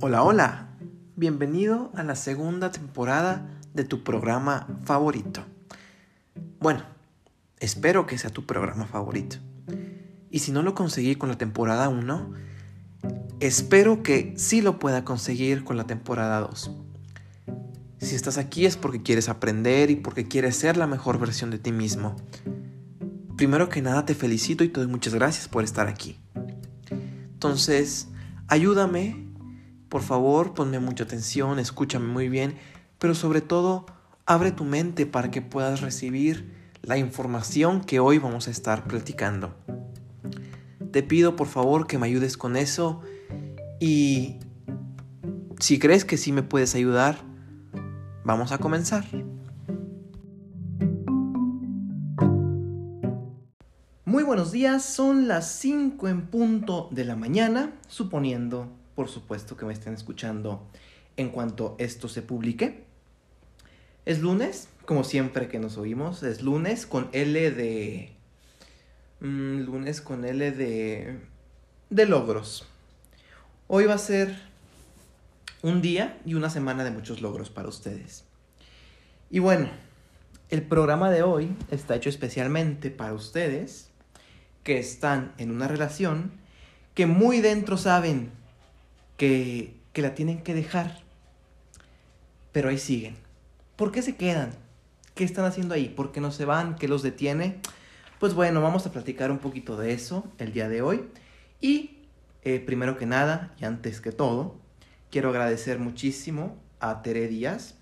Hola, hola. Bienvenido a la segunda temporada de tu programa favorito. Bueno, espero que sea tu programa favorito. Y si no lo conseguí con la temporada 1, espero que sí lo pueda conseguir con la temporada 2. Si estás aquí es porque quieres aprender y porque quieres ser la mejor versión de ti mismo. Primero que nada te felicito y te doy muchas gracias por estar aquí. Entonces, ayúdame, por favor, ponme mucha atención, escúchame muy bien, pero sobre todo, abre tu mente para que puedas recibir la información que hoy vamos a estar platicando. Te pido por favor que me ayudes con eso y si crees que sí me puedes ayudar, vamos a comenzar. Muy buenos días, son las 5 en punto de la mañana, suponiendo, por supuesto, que me estén escuchando en cuanto esto se publique. Es lunes, como siempre que nos oímos, es lunes con L de... Mm, lunes con L de... de logros. Hoy va a ser un día y una semana de muchos logros para ustedes. Y bueno, el programa de hoy está hecho especialmente para ustedes que están en una relación que muy dentro saben que, que la tienen que dejar, pero ahí siguen. ¿Por qué se quedan? ¿Qué están haciendo ahí? ¿Por qué no se van? ¿Qué los detiene? Pues bueno, vamos a platicar un poquito de eso el día de hoy. Y eh, primero que nada, y antes que todo, quiero agradecer muchísimo a Tere Díaz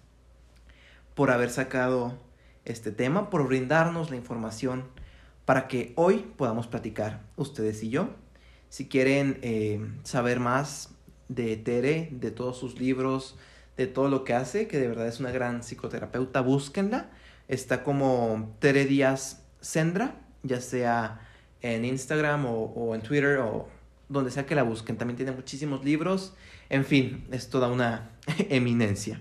por haber sacado este tema, por brindarnos la información para que hoy podamos platicar ustedes y yo. Si quieren eh, saber más de Tere, de todos sus libros, de todo lo que hace, que de verdad es una gran psicoterapeuta, búsquenla. Está como Tere Díaz Sendra, ya sea en Instagram o, o, en Twitter o donde sea que la busquen. También tiene muchísimos libros. En fin, es toda una eminencia.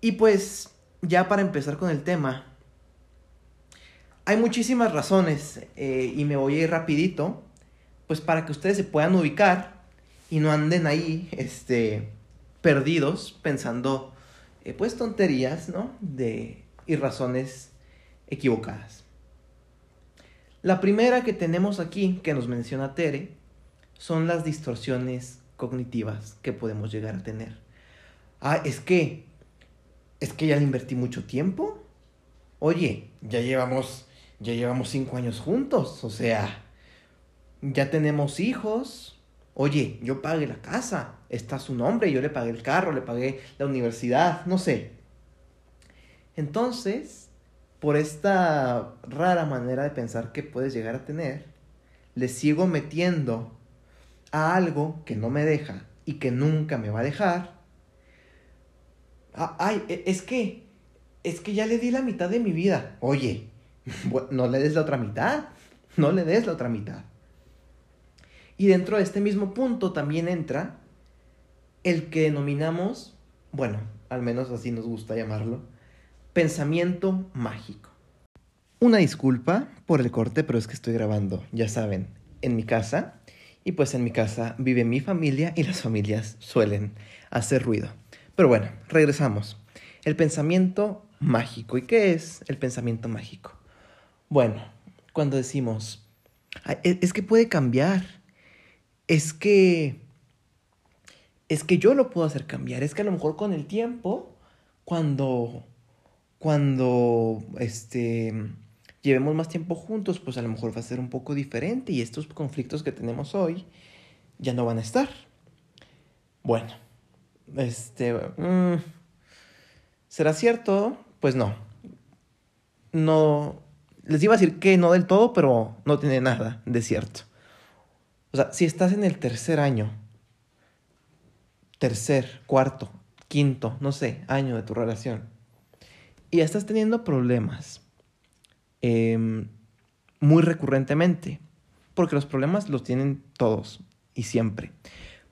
Y pues, ya para empezar con el tema, hay muchísimas razones eh, y me voy a ir rapidito, pues para que ustedes se puedan ubicar y no anden ahí, este, perdidos pensando, eh, pues tonterías, ¿no? De, y razones equivocadas. La primera que tenemos aquí, que nos menciona Tere, son las distorsiones cognitivas que podemos llegar a tener. Ah, es que, es que ya le invertí mucho tiempo. Oye, ya llevamos ya llevamos cinco años juntos, o sea, ya tenemos hijos. Oye, yo pagué la casa, está su nombre, yo le pagué el carro, le pagué la universidad, no sé. Entonces, por esta rara manera de pensar que puedes llegar a tener, le sigo metiendo a algo que no me deja y que nunca me va a dejar. Ay, e, es que, es que ya le di la mitad de mi vida. Oye, no le des la otra mitad, no le des la otra mitad. Y dentro de este mismo punto también entra el que denominamos, bueno, al menos así nos gusta llamarlo, pensamiento mágico. Una disculpa por el corte, pero es que estoy grabando, ya saben, en mi casa. Y pues en mi casa vive mi familia y las familias suelen hacer ruido. Pero bueno, regresamos. El pensamiento mágico. ¿Y qué es el pensamiento mágico? Bueno, cuando decimos, e, es que puede cambiar, es que, es que yo lo puedo hacer cambiar, es que a lo mejor con el tiempo, cuando, cuando, este, llevemos más tiempo juntos, pues a lo mejor va a ser un poco diferente y estos conflictos que tenemos hoy ya no van a estar. Bueno, este, mm, ¿será cierto? Pues no. No, les iba a decir que no del todo, pero no tiene nada de cierto. O sea, si estás en el tercer año, tercer, cuarto, quinto, no sé, año de tu relación, y estás teniendo problemas em, muy recurrentemente, porque los problemas los tienen todos y siempre.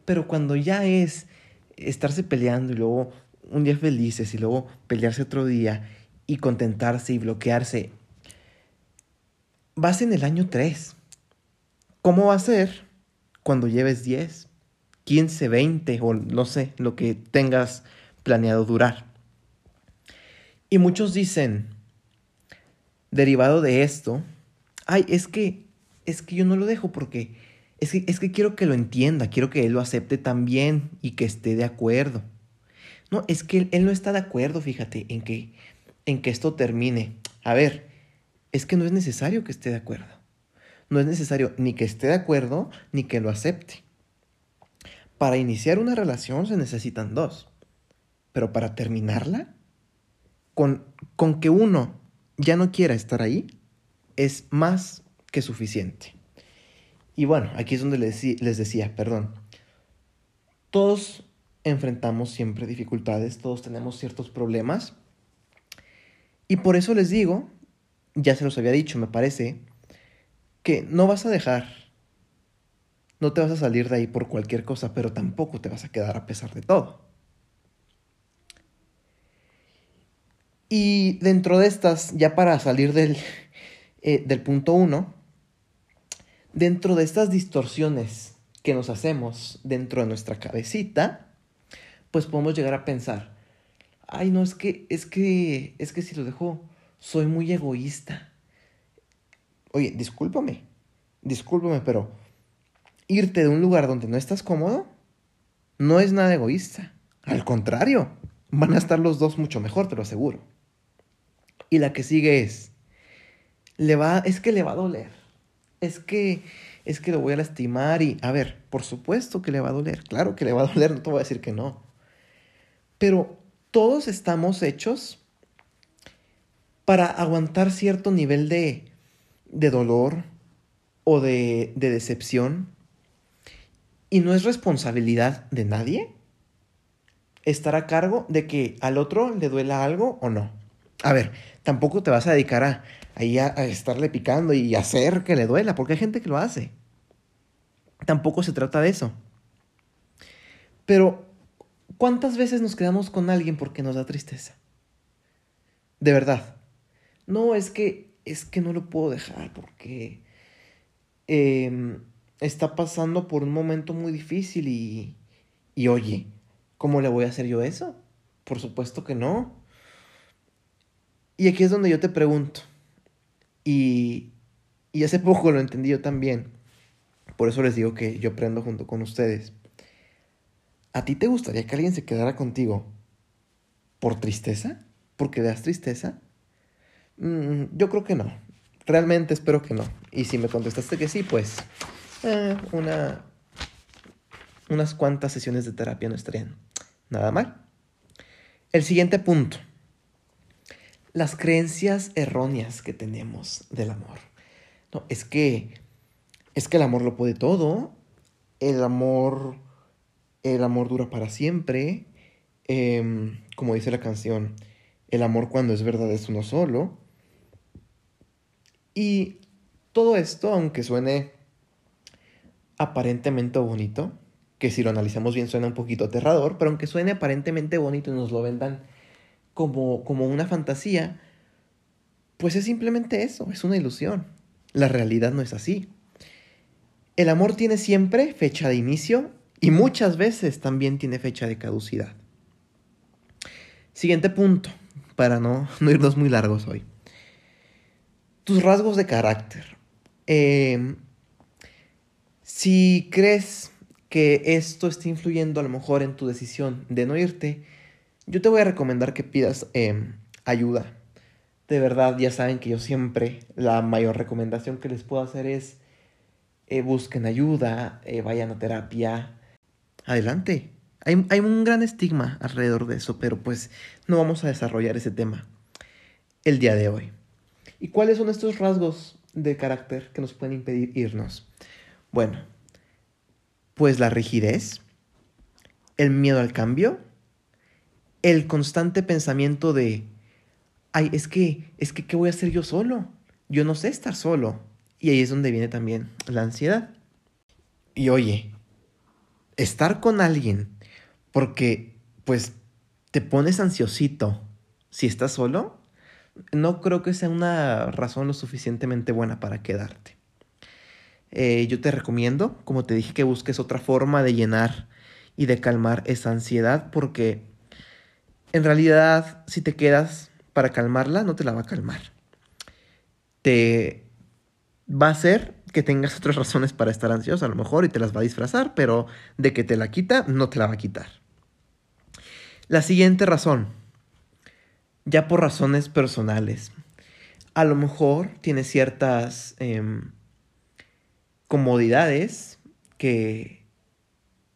Pero cuando ya es estarse peleando y luego un día felices y luego pelearse otro día y contentarse y bloquearse vas en el año 3. ¿Cómo va a ser cuando lleves 10, 15, 20 o no sé, lo que tengas planeado durar. Y muchos dicen, derivado de esto, ay, es que, es que yo no lo dejo porque es que, es que quiero que lo entienda, quiero que él lo acepte también y que esté de acuerdo. No, es que él, no está de acuerdo, fíjate, en que, en que esto termine. A ver, es que no es necesario que esté de acuerdo. No es necesario ni que esté de acuerdo ni que lo acepte. Para iniciar una relación se necesitan dos. Pero para terminarla, con, con que uno ya no quiera estar ahí, es más que suficiente. Y bueno, aquí es donde les, les decía, perdón. Todos enfrentamos siempre dificultades, todos tenemos ciertos problemas. Y por eso les digo, ya se los había dicho, me parece, que no vas a dejar, no te vas a salir de ahí por cualquier cosa, pero tampoco te vas a quedar a pesar de todo. Y dentro de estas, ya para salir del, eh, del punto uno, dentro de estas distorsiones que nos hacemos dentro de nuestra cabecita, pues podemos llegar a pensar, ay, no, es que, es que, es que si lo dejo, soy muy egoísta. Oye, discúlpame, discúlpame, pero irte de un lugar donde no estás cómodo no es nada egoísta. Al contrario, van a estar los dos mucho mejor, te lo aseguro. Y la que sigue es, le va, es que le va a doler. Es que, es que lo voy a lastimar y, a ver, por supuesto que le va a doler. Claro que le va a doler, no te voy a decir que no. Pero todos estamos hechos para aguantar cierto nivel de, de dolor o de, de decepción. Y no es responsabilidad de nadie estar a cargo de que al otro le duela algo o no. A ver, tampoco te vas a dedicar a, a, estarle picando y hacer que le duela, porque hay gente que lo hace. Tampoco se trata de eso. Pero ¿Cuántas veces nos quedamos con alguien porque nos da tristeza? De verdad. No, es que, es que no lo puedo dejar porque eh, está pasando por un momento muy difícil y, y oye, ¿cómo le voy a hacer yo eso? Por supuesto que no. Y aquí es donde yo te pregunto, y, y hace poco lo entendí yo también, por eso les digo que yo aprendo junto con ustedes. ¿A ti te gustaría que alguien se quedara contigo por tristeza? ¿Porque das tristeza? Mm, yo creo que no. Realmente espero que no. Y si me contestaste que sí, pues eh, una, unas cuantas sesiones de terapia no estarían nada mal. El siguiente punto. Las creencias erróneas que tenemos del amor. No, es que es que el amor lo puede todo. El amor el amor dura para siempre, em, como dice la canción, el amor cuando es verdad es uno solo. Y todo esto, aunque suene aparentemente bonito, que si lo analizamos bien suena un poquito aterrador, pero aunque suene aparentemente bonito y nos lo vendan como, como una fantasía, pues es simplemente eso, es una ilusión. La realidad no es así. El amor tiene siempre fecha de inicio y muchas veces también tiene fecha de caducidad. Siguiente punto, para no, no irnos muy largos hoy. Tus rasgos de carácter. Em, si crees que esto está influyendo a lo mejor en tu decisión de no irte, yo te voy a recomendar que pidas em, ayuda. De verdad, ya saben que yo siempre la mayor recomendación que les puedo hacer es eh, busquen ayuda, eh, vayan a terapia, adelante. Hay, hay, un gran estigma alrededor de eso, pero pues no vamos a desarrollar ese tema el día de hoy. ¿Y cuáles son estos rasgos de carácter que nos pueden impedir irnos? Bueno, pues la rigidez, el miedo al cambio, el constante pensamiento de, ay, es que, es que, ¿qué voy a hacer yo solo? Yo no sé estar solo. Y ahí es donde viene también la ansiedad. Y oye, estar con alguien porque pues te pones ansiosito si estás solo, no creo que sea una razón lo suficientemente buena para quedarte. eh, yo te recomiendo, como te dije, que busques otra forma de llenar y de calmar esa ansiedad, porque en realidad si te quedas para calmarla, no te la va a calmar. Te va a hacer que tengas otras razones para estar ansiosa a lo mejor y te las va a disfrazar, pero de que te la quita, no te la va a quitar. La siguiente razón, ya por razones personales. A lo mejor tienes ciertas em, comodidades que,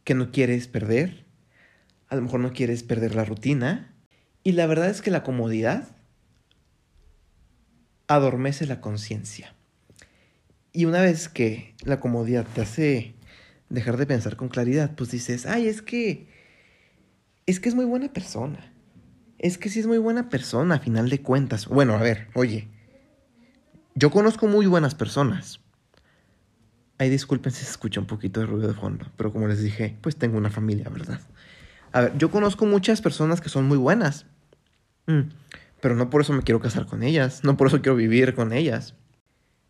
que no quieres perder. A lo mejor no quieres perder la rutina. Y la verdad es que la comodidad adormece la conciencia. Y una vez que la comodidad te hace dejar de pensar con claridad, pues dices, ay, es que, es que es muy buena persona. Es que sí es muy buena persona, a final de cuentas. Bueno, a ver, oye, yo conozco muy buenas personas. Ay, disculpen si se escucha un poquito de ruido de fondo, pero como les dije, pues tengo una familia, ¿verdad? A ver, yo conozco muchas personas que son muy buenas. Mm, pero no por eso me quiero casar con ellas, no por eso quiero vivir con ellas.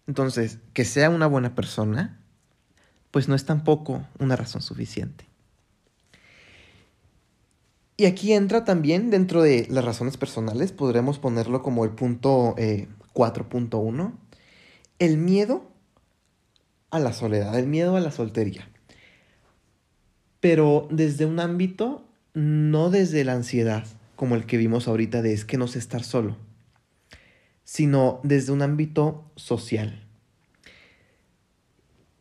Entonces, que sea una buena persona, pues no es tampoco una razón suficiente. Y aquí entra también dentro de las razones personales, podremos ponerlo como el punto 4.1, eh, el miedo a la soledad, el miedo a la soltería. Pero desde un ámbito, no desde la ansiedad, como el que vimos ahorita de es que no sé estar solo sino desde un ámbito social.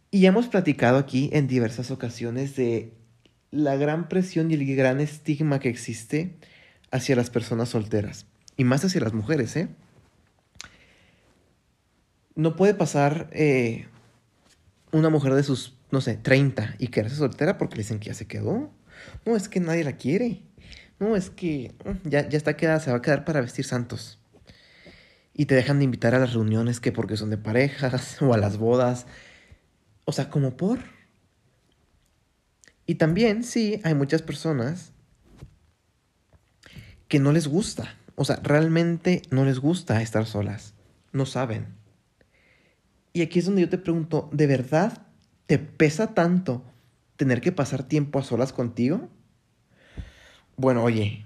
Y hemos platicado aquí en diversas ocasiones de la gran presión y el gran estigma que existe hacia las personas solteras, y más hacia las mujeres, ¿eh? No puede pasar eh, una mujer de sus, no sé, 30 y quedarse soltera porque le dicen que ya se quedó. No, es que nadie la quiere. No, es que mm, ya, ya está quedada, se va a quedar para vestir santos y te dejan de invitar a las reuniones que porque son de parejas o a las bodas. O sea, como por. Y también, sí, hay muchas personas que no les gusta. O sea, realmente no les gusta estar solas. No saben. Y aquí es donde yo te pregunto, ¿de verdad te pesa tanto tener que pasar tiempo a solas contigo? Bueno, oye,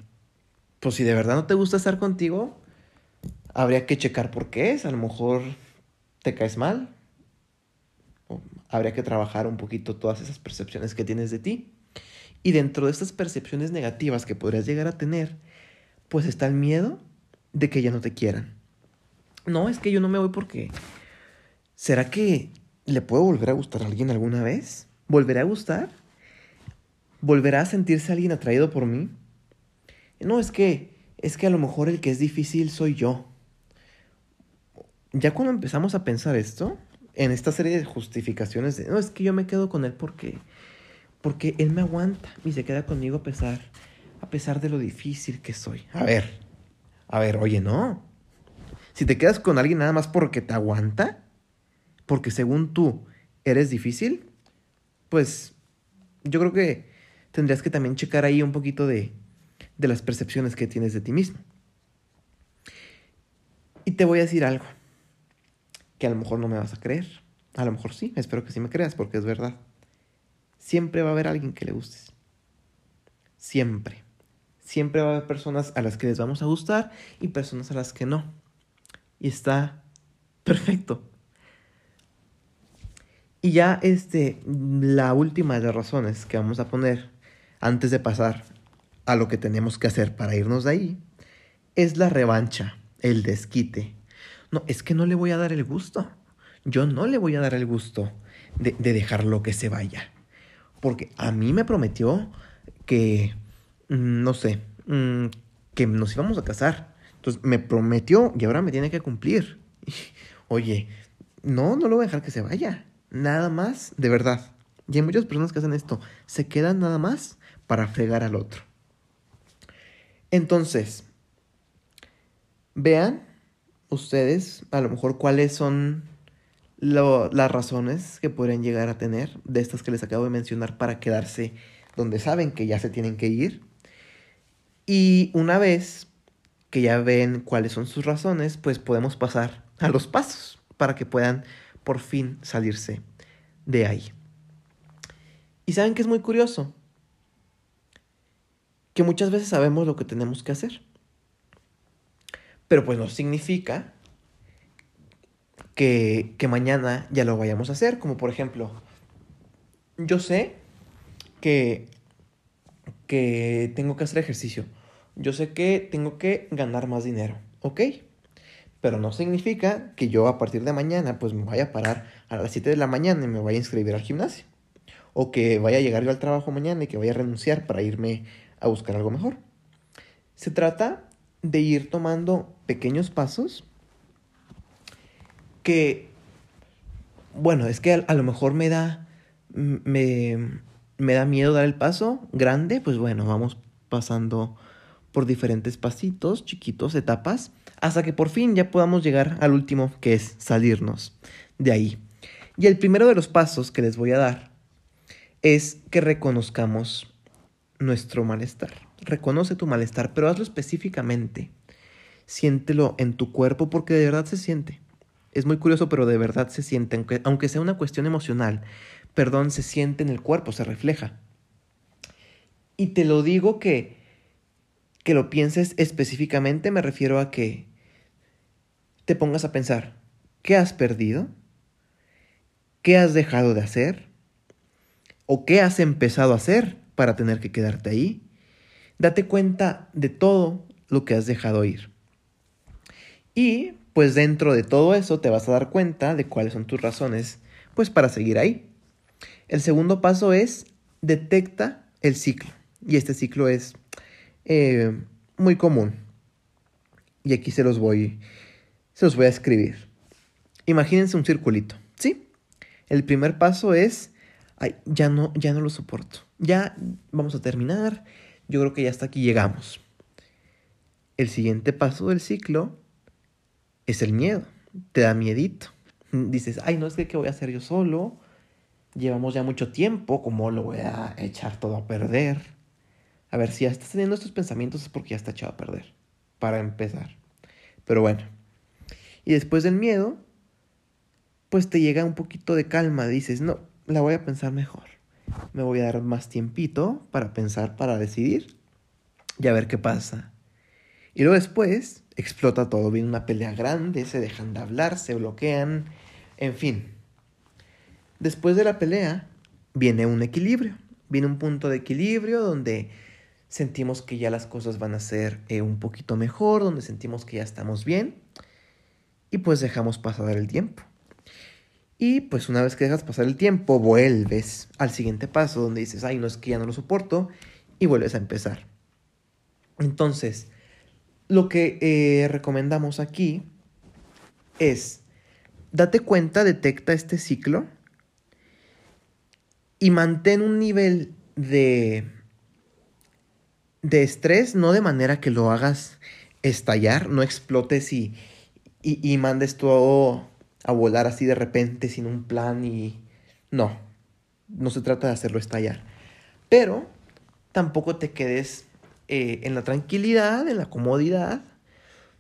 pues si de verdad no te gusta estar contigo, habría que checar por qué es. A lo mejor te caes mal. Habría que trabajar un poquito todas esas percepciones que tienes de ti. Y dentro de estas percepciones negativas que podrías llegar a tener, pues está el miedo de que ya no te quieran. No, es que yo no me voy porque... ¿Será que le puedo volver a gustar a alguien alguna vez? ¿Volverá a gustar? ¿Volverá a sentirse alguien atraído por mí? No, es que es que a lo mejor el que es difícil soy yo ya cuando empezamos a pensar esto, en esta serie de justificaciones de, no, es que yo me quedo con él porque, porque él me aguanta y se queda conmigo a pesar, a pesar de lo difícil que soy. A ver, a ver, oye, no. Si te quedas con alguien nada más porque te aguanta, porque según tú eres difícil, pues yo creo que tendrías que también checar ahí un poquito de, de las percepciones que tienes de ti mismo. Y te voy a decir algo que a lo mejor no me vas a creer. A lo mejor sí, espero que sí me creas porque es verdad. Siempre va a haber alguien que le gustes. Siempre. Siempre va a haber personas a las que les vamos a gustar y personas a las que no. Y está perfecto. Y ya este, la última de las razones que vamos a poner antes de pasar a lo que tenemos que hacer para irnos de ahí es la revancha, el desquite, no, es que no le voy a dar el gusto. Yo no le voy a dar el gusto de, dejarlo que se vaya. Porque a mí me prometió que, mm, no sé, mm, que nos íbamos a casar. Entonces me prometió y ahora me tiene que cumplir. Oye, no, no lo voy a dejar que se vaya. Nada más, de verdad. Y hay muchas personas que hacen esto. Se quedan nada más para fregar al otro. Entonces, vean ustedes a lo mejor cuáles son las razones que podrían llegar a tener de estas que les acabo de mencionar para quedarse donde saben que ya se tienen que ir. Y una vez que ya ven cuáles son sus razones, pues podemos pasar a los pasos para que puedan por fin salirse de ahí. Y saben que es muy curioso, que muchas veces sabemos lo que tenemos que hacer, pero pues no significa que, mañana ya lo vayamos a hacer, como por ejemplo, yo sé que, que tengo que hacer ejercicio, yo sé que tengo que ganar más dinero, ¿ok? Pero no significa que yo a partir de mañana pues me vaya a parar a las 7 de la mañana y me vaya a inscribir al gimnasio. O que vaya a llegar yo al trabajo mañana y que vaya a renunciar para irme a buscar algo mejor. Se trata de ir tomando pequeños pasos que, bueno, es que a, lo mejor me da, me, me da miedo dar el paso grande, pues bueno, vamos pasando por diferentes pasitos, chiquitos, etapas, hasta que por fin ya podamos llegar al último, que es salirnos de ahí. Y el primero de los pasos que les voy a dar es que reconozcamos nuestro malestar. Reconoce tu malestar, pero hazlo específicamente. Siéntelo en tu cuerpo porque de verdad se siente. Es muy curioso, pero de verdad se siente, aunque, aunque sea una cuestión emocional. Perdón, se siente en el cuerpo, se refleja. Y te lo digo que que lo pienses específicamente, me refiero a que te pongas a pensar, ¿qué has perdido? ¿Qué has dejado de hacer? ¿O qué has empezado a hacer para tener que quedarte ahí? Date cuenta de todo lo que has dejado ir. Y pues dentro de todo eso te vas a dar cuenta de cuáles son tus razones pues para seguir ahí. El segundo paso es detecta el ciclo. Y este ciclo es eh, muy común. Y aquí se los voy, se los voy a escribir. Imagínense un circulito, ¿sí? El primer paso es, ay, ya no, ya no lo soporto. Ya vamos a terminar. Yo creo que ya hasta aquí llegamos. El siguiente paso del ciclo es el miedo. Te da miedito. Dices, ay, no es que ¿qué voy a hacer yo solo? Llevamos ya mucho tiempo, ¿cómo lo voy a echar todo a perder? A ver, si ya estás teniendo estos pensamientos es porque ya está echado a perder, para empezar. Pero bueno. Y después del miedo, pues te llega un poquito de calma. Dices, no, la voy a pensar mejor. Me voy a dar más tiempito para pensar, para decidir y a ver qué pasa. Y luego después explota todo. Viene una pelea grande, se dejan de hablar, se bloquean, en fin. Después de la pelea viene un equilibrio. Viene un punto de equilibrio donde sentimos que ya las cosas van a ser eh, un poquito mejor, donde sentimos que ya estamos bien y pues dejamos pasar el tiempo. Y pues una vez que dejas pasar el tiempo, vuelves al siguiente paso donde dices, ay, no es que ya no lo soporto y vuelves a empezar. Entonces, lo que eh, recomendamos aquí es, date cuenta, detecta este ciclo y mantén un nivel de de estrés, no de manera que lo hagas estallar, no explotes y, y, mandes todo a volar así de repente sin un plan y... No, no se trata de hacerlo estallar. Pero tampoco te quedes eh, en la tranquilidad, en la comodidad,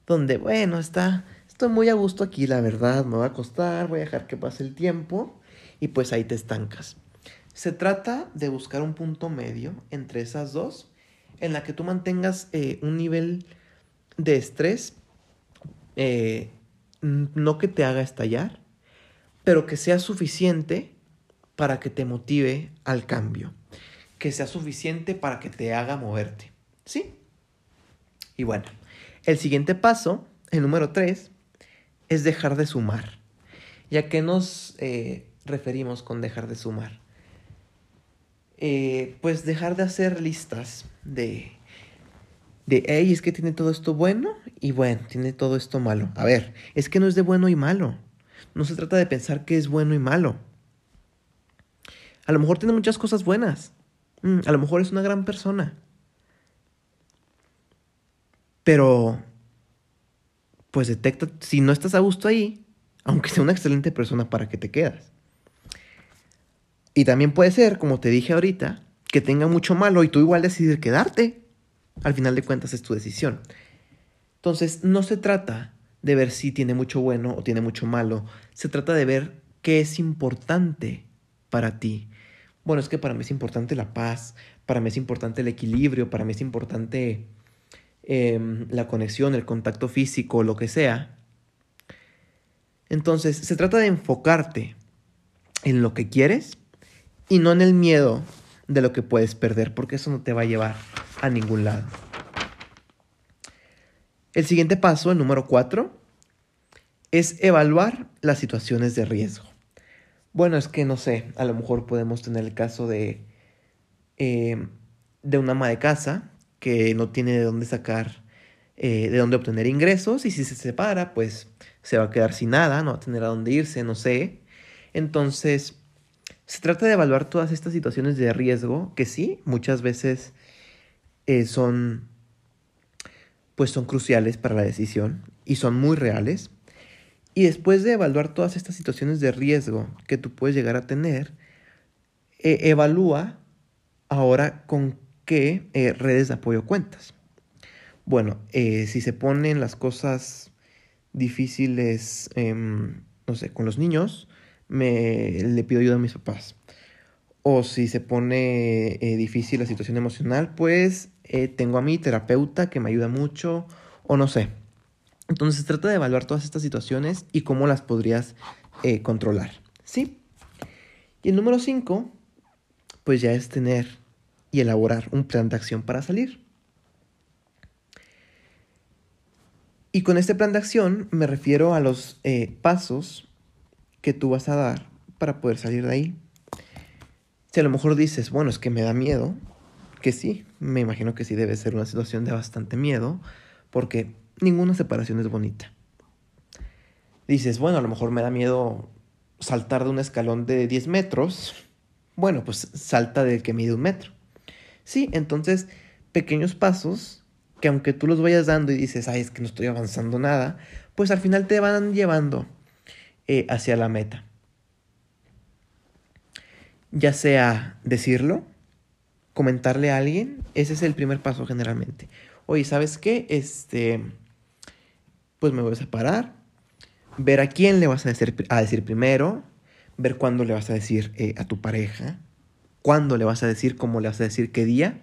donde, bueno, está, estoy muy a gusto aquí, la verdad, me va a costar, voy a dejar que pase el tiempo y pues ahí te estancas. Se trata de buscar un punto medio entre esas dos en la que tú mantengas eh, un nivel de estrés, eh, no que te haga estallar, pero que sea suficiente para que te motive al cambio, que sea suficiente para que te haga moverte. ¿Sí? Y bueno, el siguiente paso, el número 3, es dejar de sumar. ¿Y a qué nos eh, referimos con dejar de sumar? Eh, pues dejar de hacer listas de, de, hey, es que tiene todo esto bueno y bueno, tiene todo esto malo. A ver, es que no es de bueno y malo. No se trata de pensar que es bueno y malo. A lo mejor tiene muchas cosas buenas. Mm, a lo mejor es una gran persona. Pero, pues detecta, si no estás a gusto ahí, aunque sea una excelente persona, ¿para qué te quedas? Y también puede ser, como te dije ahorita, que tenga mucho malo y tú igual decidir quedarte. Al final de cuentas es tu decisión. Entonces, no se trata de ver si tiene mucho bueno o tiene mucho malo. Se trata de ver qué es importante para ti? Bueno, es que para mí es importante la paz, para mí es importante el equilibrio, para mí es importante em, la conexión, el contacto físico, lo que sea. Entonces, se trata de enfocarte en lo que quieres y no en el miedo de lo que puedes perder, porque eso no te va a llevar a ningún lado. El siguiente paso, el número cuatro, es evaluar las situaciones de riesgo. Bueno, es que no sé, a lo mejor podemos tener el caso de, eh, de una ama de casa que no tiene de dónde sacar, eh, de dónde obtener ingresos y si se separa, pues se va a quedar sin nada, no va a tener a dónde irse, no sé. Entonces, se trata de evaluar todas estas situaciones de riesgo que sí, muchas veces eh, son, pues son cruciales para la decisión y son muy reales. Y después de evaluar todas estas situaciones de riesgo que tú puedes llegar a tener, eh, evalúa ahora con qué eh, redes de apoyo cuentas. Bueno, si se ponen las cosas difíciles, em, no sé, con los niños, me le pido ayuda a mis papás. O si se pone difícil la situación emocional, pues tengo a mi terapeuta que me ayuda mucho, o no sé. Entonces trata de evaluar todas estas situaciones y cómo las podrías eh, controlar. ¿Sí? Y el número 5, pues ya es tener y elaborar un plan de acción para salir. Y con este plan de acción me refiero a los eh, pasos que tú vas a dar para poder salir de ahí. Si a lo mejor dices, bueno, es que me da miedo, que sí, me imagino que sí debe ser una situación de bastante miedo, porque ninguna separación es bonita. Dices, bueno, a lo mejor me da miedo saltar de un escalón de 10 metros. Bueno, pues salta del que mide un metro. Sí, entonces pequeños pasos que aunque tú los vayas dando y dices, ay, es que no estoy avanzando nada, pues al final te van llevando eh, hacia la meta. Ya sea decirlo, comentarle a alguien, ese es el primer paso generalmente. Oye, ¿sabes qué? Este, pues me voy a separar, ver a quién le vas a decir, a decir primero, ver cuándo le vas a decir eh, a tu pareja, cuándo le vas a decir, cómo le vas a decir, qué día.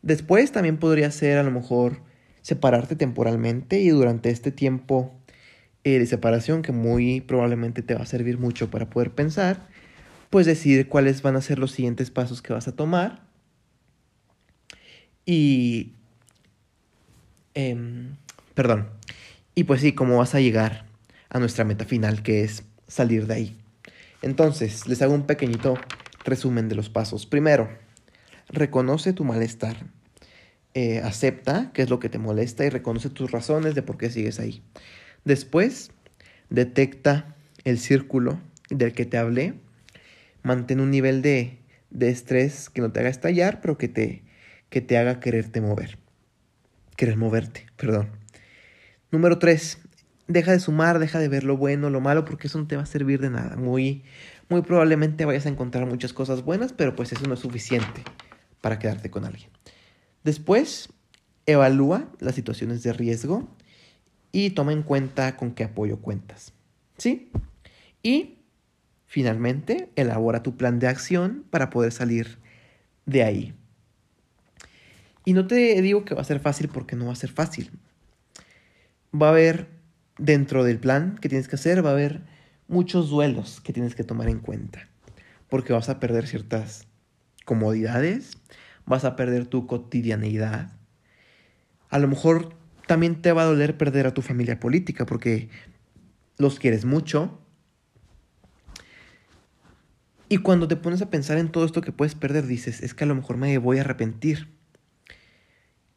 Después también podría ser a lo mejor separarte temporalmente y durante este tiempo eh, de separación que muy probablemente te va a servir mucho para poder pensar, pues decidir cuáles van a ser los siguientes pasos que vas a tomar y... Em, perdón. Y pues sí, cómo vas a llegar a nuestra meta final, que es salir de ahí. Entonces, les hago un pequeñito resumen de los pasos. Primero, reconoce tu malestar. Eh, acepta qué es lo que te molesta y reconoce tus razones de por qué sigues ahí. Después, detecta el círculo del que te hablé. Mantén un nivel de, de estrés que no te haga estallar, pero que te, que te haga quererte mover. Querer moverte, perdón. Número 3. Deja de sumar, deja de ver lo bueno, lo malo, porque eso no te va a servir de nada. Muy, muy probablemente vayas a encontrar muchas cosas buenas, pero pues eso no es suficiente para quedarte con alguien. Después, evalúa las situaciones de riesgo y toma en cuenta con qué apoyo cuentas. ¿Sí? Y finalmente, elabora tu plan de acción para poder salir de ahí. Y no te digo que va a ser fácil porque no va a ser fácil va a haber dentro del plan que tienes que hacer, va a haber muchos duelos que tienes que tomar en cuenta. Porque vas a perder ciertas comodidades, vas a perder tu cotidianeidad. A lo mejor también te va a doler perder a tu familia política porque los quieres mucho. Y cuando te pones a pensar en todo esto que puedes perder, dices, es que a lo mejor me voy a arrepentir.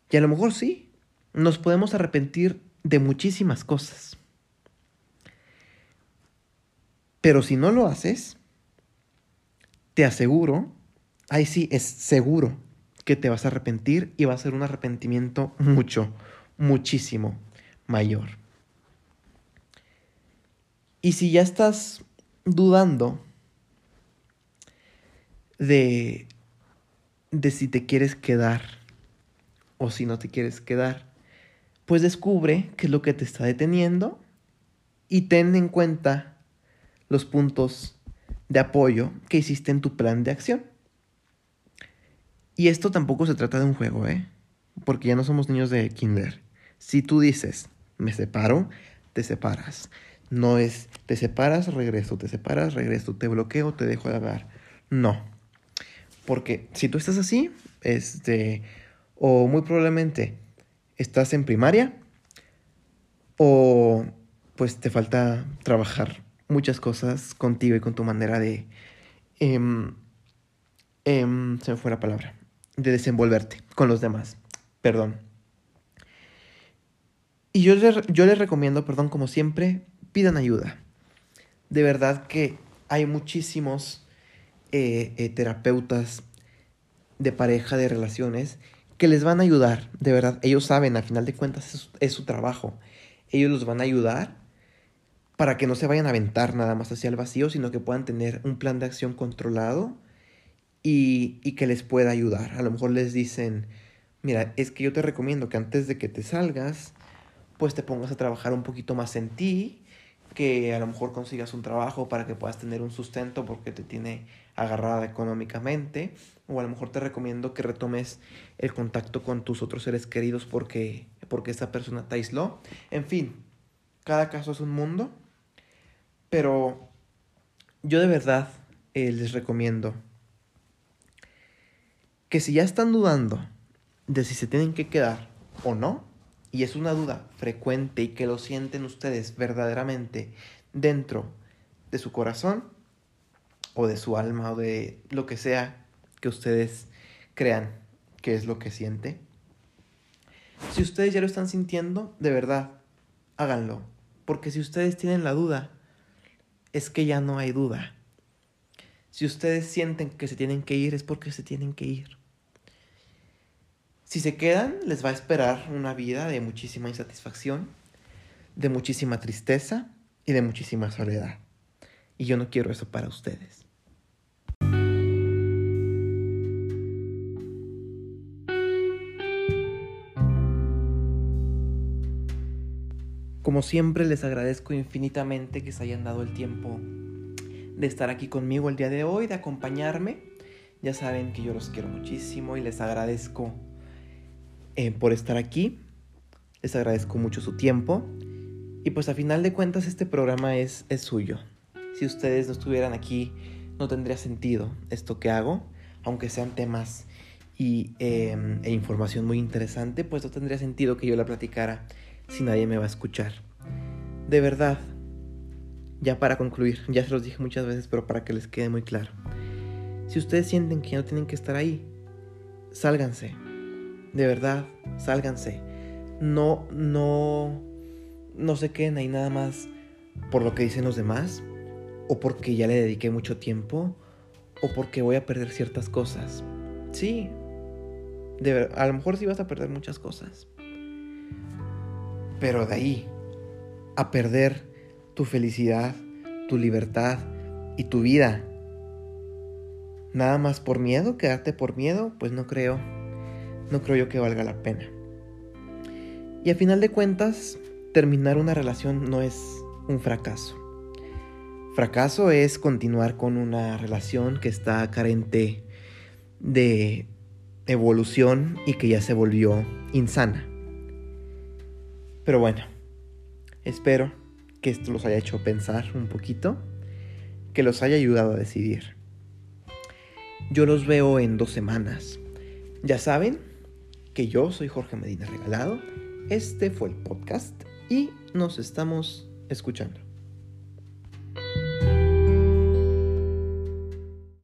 Y a lo mejor sí, nos podemos arrepentir de muchísimas cosas. Pero si no lo haces, te aseguro, ahí sí es seguro que te vas a arrepentir y va a ser un arrepentimiento mucho, muchísimo mayor. Y si ya estás dudando de, de si te quieres quedar o si no te quieres quedar, pues descubre qué es lo que te está deteniendo y ten en cuenta los puntos de apoyo que hiciste en tu plan de acción. Y esto tampoco se trata de un juego, ¿eh? Porque ya no somos niños de kinder. Si tú dices, me separo, te separas. No es, te separas, regreso, te separas, regreso, te bloqueo, te dejo de hablar. No. Porque si tú estás así, este, o muy probablemente estás en primaria, o pues te falta trabajar muchas cosas contigo y con tu manera de... Em, em, se me fue la palabra. De desenvolverte con los demás. Perdón. Y yo, yo les recomiendo, perdón, como siempre, pidan ayuda. De verdad que hay muchísimos eh, eh, terapeutas de pareja, de relaciones, que les van a ayudar. De verdad, ellos saben, al final de cuentas, es su trabajo. Ellos los van a ayudar para que no se vayan a aventar nada más hacia el vacío, sino que puedan tener un plan de acción controlado y, y, que les pueda ayudar. A lo mejor les dicen, mira, es que yo te recomiendo que antes de que te salgas, pues te pongas a trabajar un poquito más en ti, que a lo mejor consigas un trabajo para que puedas tener un sustento porque te tiene agarrada económicamente, o a lo mejor te recomiendo que retomes el contacto con tus otros seres queridos porque, porque esa persona te aisló. En fin, cada caso es un mundo pero yo de verdad eh, les recomiendo que si ya están dudando de si se tienen que quedar o no, y es una duda frecuente y que lo sienten ustedes verdaderamente dentro de su corazón o de su alma o de lo que sea que ustedes crean que es lo que siente. Si ustedes ya lo están sintiendo, de verdad, háganlo. Porque si ustedes tienen la duda, es que ya no hay duda. Si ustedes sienten que se tienen que ir es porque se tienen que ir. Si se quedan, les va a esperar una vida de muchísima insatisfacción, de muchísima tristeza y de muchísima soledad. Y yo no quiero eso para ustedes. Como siempre les agradezco infinitamente que se hayan dado el tiempo de estar aquí conmigo el día de hoy, de acompañarme. Ya saben que yo los quiero muchísimo y les agradezco eh, por estar aquí. Les agradezco mucho su tiempo. Y pues a final de cuentas este programa es, es suyo. Si ustedes no estuvieran aquí, no tendría sentido esto que hago, aunque sean temas y, em, e información muy interesante, pues no tendría sentido que yo la platicara si nadie me va a escuchar. De verdad, ya para concluir, ya se los dije muchas veces, pero para que les quede muy claro. Si ustedes sienten que no tienen que estar ahí, sálganse. De verdad, sálganse. No, no, no se queden ahí nada más por lo que dicen los demás, o porque ya le dediqué mucho tiempo, o porque voy a perder ciertas cosas. Sí, de a lo mejor sí vas a perder muchas cosas. Pero de ahí a perder tu felicidad, tu libertad y tu vida. Nada más por miedo, quedarte por miedo, pues no creo, no creo yo que valga la pena. Y a final de cuentas, terminar una relación no es un fracaso. Fracaso es continuar con una relación que está carente de evolución y que ya se volvió insana. Pero bueno, espero que esto los haya hecho pensar un poquito, que los haya ayudado a decidir. Yo los veo en dos semanas. Ya saben que yo soy Jorge Medina Regalado. Este fue el podcast y nos estamos escuchando.